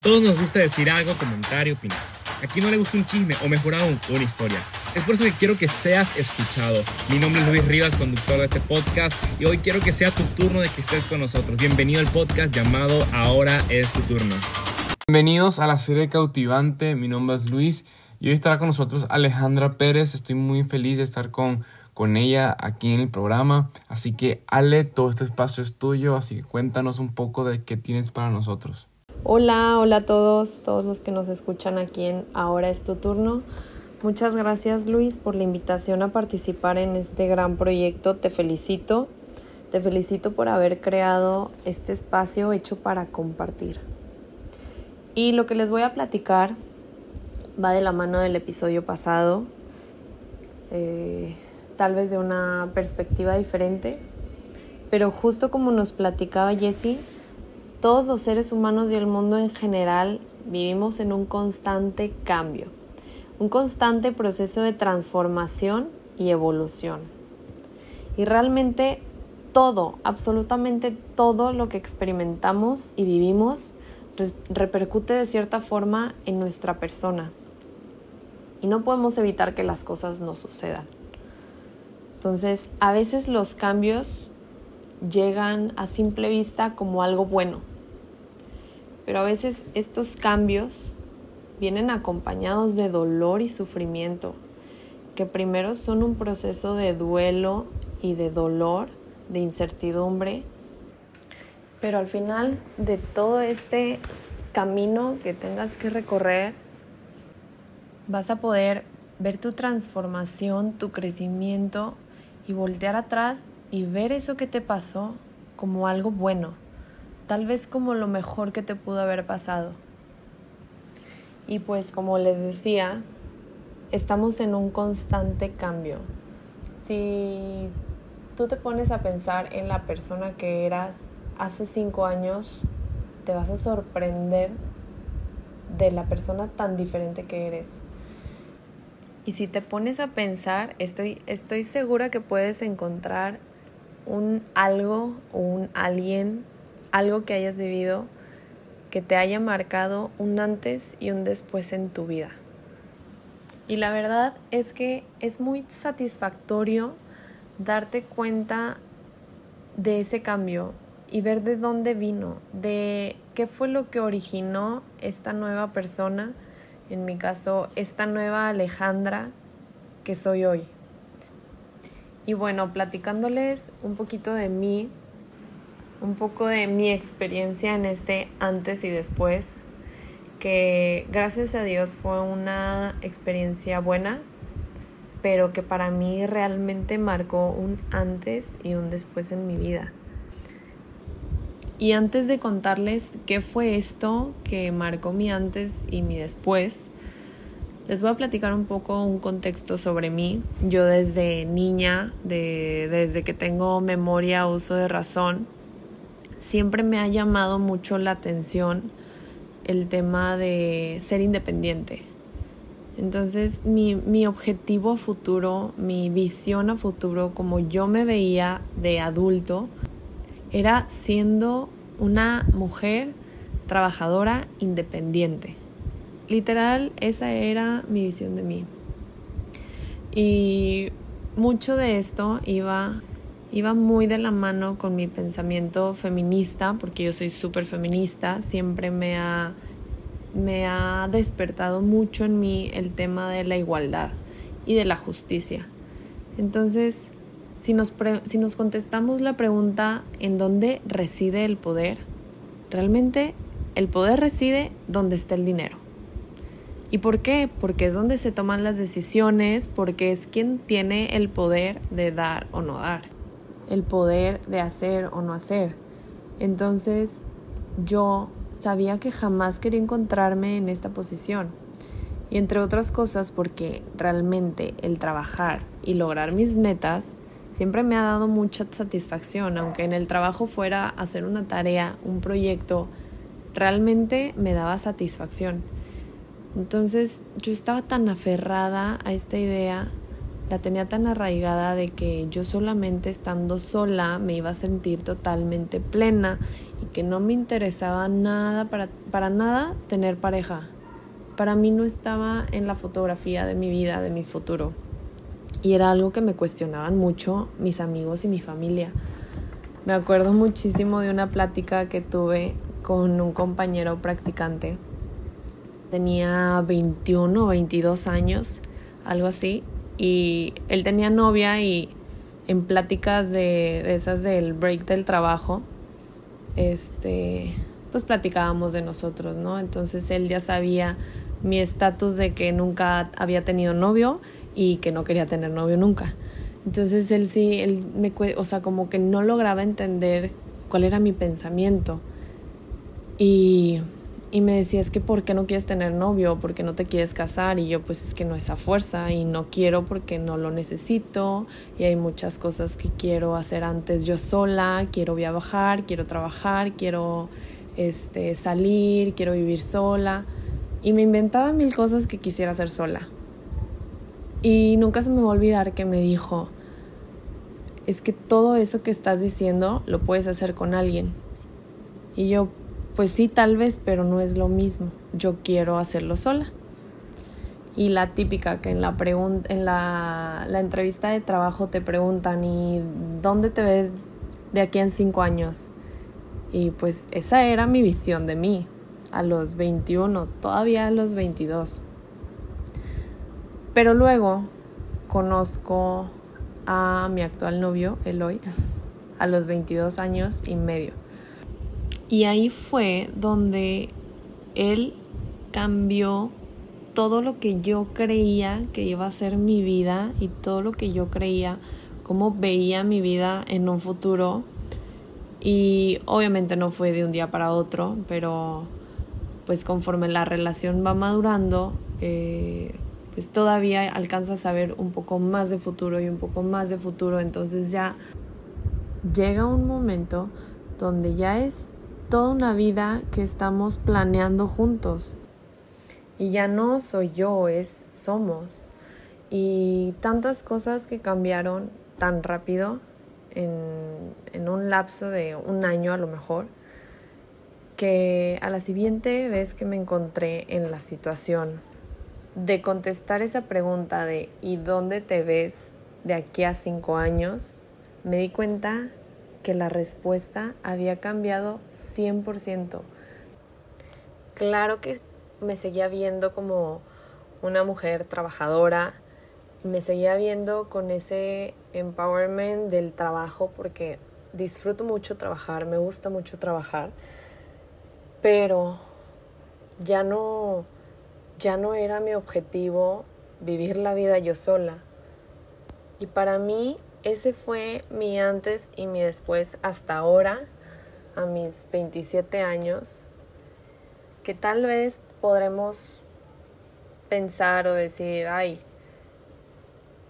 Todos nos gusta decir algo, comentar y opinar. A quien no le gusta un chisme o mejor aún, una historia. Es por eso que quiero que seas escuchado. Mi nombre es Luis Rivas, conductor de este podcast, y hoy quiero que sea tu turno de que estés con nosotros. Bienvenido al podcast llamado Ahora es tu turno. Bienvenidos a la serie cautivante. Mi nombre es Luis y hoy estará con nosotros Alejandra Pérez. Estoy muy feliz de estar con, con ella aquí en el programa. Así que Ale, todo este espacio es tuyo, así que cuéntanos un poco de qué tienes para nosotros. Hola, hola a todos, todos los que nos escuchan aquí en Ahora es tu turno. Muchas gracias Luis por la invitación a participar en este gran proyecto. Te felicito. Te felicito por haber creado este espacio hecho para compartir. Y lo que les voy a platicar va de la mano del episodio pasado, eh, tal vez de una perspectiva diferente, pero justo como nos platicaba Jessie, todos los seres humanos y el mundo en general vivimos en un constante cambio, un constante proceso de transformación y evolución. Y realmente todo, absolutamente todo lo que experimentamos y vivimos repercute de cierta forma en nuestra persona. Y no podemos evitar que las cosas no sucedan. Entonces, a veces los cambios llegan a simple vista como algo bueno. Pero a veces estos cambios vienen acompañados de dolor y sufrimiento, que primero son un proceso de duelo y de dolor, de incertidumbre, pero al final de todo este camino que tengas que recorrer, vas a poder ver tu transformación, tu crecimiento y voltear atrás y ver eso que te pasó como algo bueno, tal vez como lo mejor que te pudo haber pasado. Y pues como les decía, estamos en un constante cambio. Si tú te pones a pensar en la persona que eras hace cinco años, te vas a sorprender de la persona tan diferente que eres. Y si te pones a pensar, estoy, estoy segura que puedes encontrar un algo o un alguien, algo que hayas vivido que te haya marcado un antes y un después en tu vida. Y la verdad es que es muy satisfactorio darte cuenta de ese cambio y ver de dónde vino, de qué fue lo que originó esta nueva persona, en mi caso, esta nueva Alejandra que soy hoy. Y bueno, platicándoles un poquito de mí, un poco de mi experiencia en este antes y después, que gracias a Dios fue una experiencia buena, pero que para mí realmente marcó un antes y un después en mi vida. Y antes de contarles qué fue esto que marcó mi antes y mi después, les voy a platicar un poco un contexto sobre mí. Yo desde niña, desde que tengo memoria, uso de razón, siempre me ha llamado mucho la atención el tema de ser independiente. Entonces mi, mi objetivo a futuro, mi visión a futuro, como yo me veía de adulto, era siendo una mujer trabajadora independiente. Literal, esa era mi visión de mí. Y mucho de esto iba, iba muy de la mano con mi pensamiento feminista, porque yo soy súper feminista, siempre me ha, me ha despertado mucho en mí el tema de la igualdad y de la justicia. Entonces, si nos, si nos contestamos la pregunta ¿en dónde reside el poder? Realmente el poder reside donde está el dinero. ¿Y por qué? Porque es donde se toman las decisiones, porque es quien tiene el poder de dar o no dar, el poder de hacer o no hacer. Entonces yo sabía que jamás quería encontrarme en esta posición. Y entre otras cosas porque realmente el trabajar y lograr mis metas siempre me ha dado mucha satisfacción, aunque en el trabajo fuera hacer una tarea, un proyecto, realmente me daba satisfacción. Entonces yo estaba tan aferrada a esta idea la tenía tan arraigada de que yo solamente estando sola me iba a sentir totalmente plena y que no me interesaba nada para, para nada tener pareja. Para mí no estaba en la fotografía de mi vida, de mi futuro. Y era algo que me cuestionaban mucho mis amigos y mi familia. Me acuerdo muchísimo de una plática que tuve con un compañero practicante. Tenía 21 o 22 años, algo así, y él tenía novia y en pláticas de, esas del break del trabajo, este, pues platicábamos de nosotros, ¿no? Entonces él ya sabía mi estatus de que nunca había tenido novio y que no quería tener novio nunca. Entonces él sí, él me, o sea, como que no lograba entender cuál era mi pensamiento. Y y me decía, es que ¿por qué no quieres tener novio? ¿Por qué no te quieres casar? Y yo, pues es que no es a fuerza y no quiero porque no lo necesito y hay muchas cosas que quiero hacer antes yo sola, quiero viajar, quiero trabajar, quiero este, salir, quiero vivir sola. Y me inventaba mil cosas que quisiera hacer sola. Y nunca se me va a olvidar que me dijo, es que todo eso que estás diciendo lo puedes hacer con alguien. Y yo, pues sí, tal vez, pero no es lo mismo. Yo quiero hacerlo sola. Y la típica que en la en la, la entrevista de trabajo te preguntan ¿y dónde te ves de aquí en cinco años? Y pues esa era mi visión de mí a los 21, todavía a los 22. Pero luego conozco a mi actual novio, Eloy, a los 22 años y medio. Y ahí fue donde él cambió todo lo que yo creía que iba a ser mi vida y todo lo que yo creía, cómo veía mi vida en un futuro. Y obviamente no fue de un día para otro, pero pues conforme la relación va madurando, eh, pues todavía alcanzas a ver un poco más de futuro y un poco más de futuro. Entonces ya llega un momento donde ya es toda una vida que estamos planeando juntos. Y ya no soy yo, es somos. Y tantas cosas que cambiaron tan rápido, en, en un lapso de un año a lo mejor, que a la siguiente vez que me encontré en la situación de contestar esa pregunta de ¿y dónde te ves de aquí a cinco años? Me di cuenta que la respuesta había cambiado 100%. Claro que me seguía viendo como una mujer trabajadora, me seguía viendo con ese empowerment del trabajo porque disfruto mucho trabajar, me gusta mucho trabajar, pero ya no ya no era mi objetivo vivir la vida yo sola. Y para mí ese fue mi antes y mi después hasta ahora, a mis 27 años, que tal vez podremos pensar o decir, ay,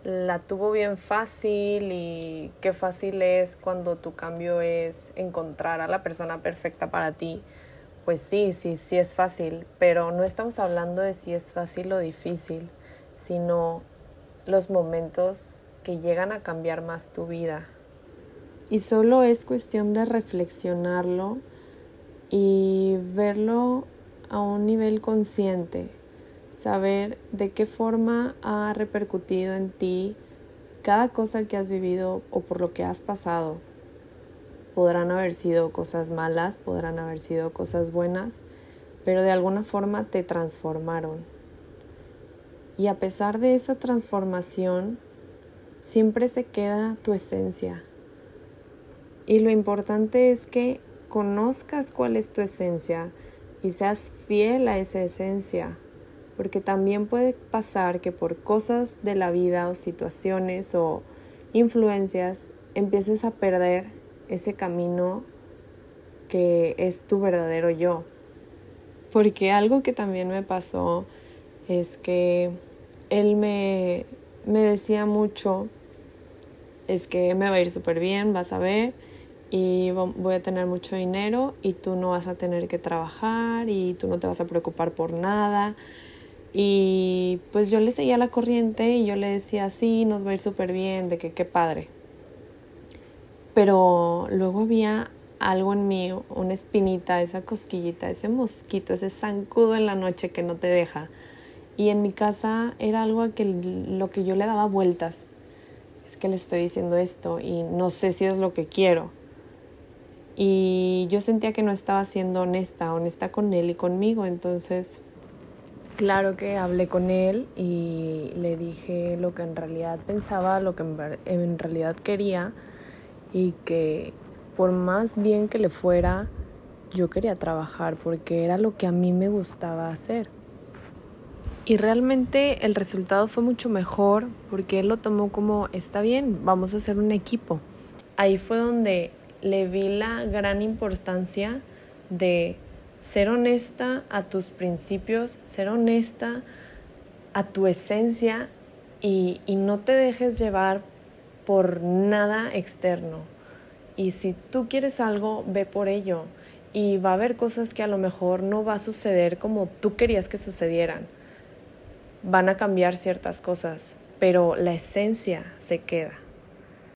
la tuvo bien fácil y qué fácil es cuando tu cambio es encontrar a la persona perfecta para ti. Pues sí, sí, sí es fácil, pero no estamos hablando de si es fácil o difícil, sino los momentos que llegan a cambiar más tu vida. Y solo es cuestión de reflexionarlo y verlo a un nivel consciente, saber de qué forma ha repercutido en ti cada cosa que has vivido o por lo que has pasado. Podrán haber sido cosas malas, podrán haber sido cosas buenas, pero de alguna forma te transformaron. Y a pesar de esa transformación, siempre se queda tu esencia. Y lo importante es que conozcas cuál es tu esencia y seas fiel a esa esencia, porque también puede pasar que por cosas de la vida o situaciones o influencias empieces a perder ese camino que es tu verdadero yo. Porque algo que también me pasó es que él me, me decía mucho es que me va a ir súper bien, vas a ver, y voy a tener mucho dinero y tú no vas a tener que trabajar y tú no te vas a preocupar por nada. Y pues yo le seguía la corriente y yo le decía, sí, nos va a ir súper bien, de que qué padre. Pero luego había algo en mí, una espinita, esa cosquillita, ese mosquito, ese zancudo en la noche que no te deja. Y en mi casa era algo a que lo que yo le daba vueltas. Es que le estoy diciendo esto y no sé si es lo que quiero. Y yo sentía que no estaba siendo honesta, honesta con él y conmigo. Entonces, claro que hablé con él y le dije lo que en realidad pensaba, lo que en realidad quería y que por más bien que le fuera, yo quería trabajar porque era lo que a mí me gustaba hacer. Y realmente el resultado fue mucho mejor porque él lo tomó como, está bien, vamos a hacer un equipo. Ahí fue donde le vi la gran importancia de ser honesta a tus principios, ser honesta a tu esencia y, y no te dejes llevar por nada externo. Y si tú quieres algo, ve por ello. Y va a haber cosas que a lo mejor no va a suceder como tú querías que sucedieran. Van a cambiar ciertas cosas, pero la esencia se queda.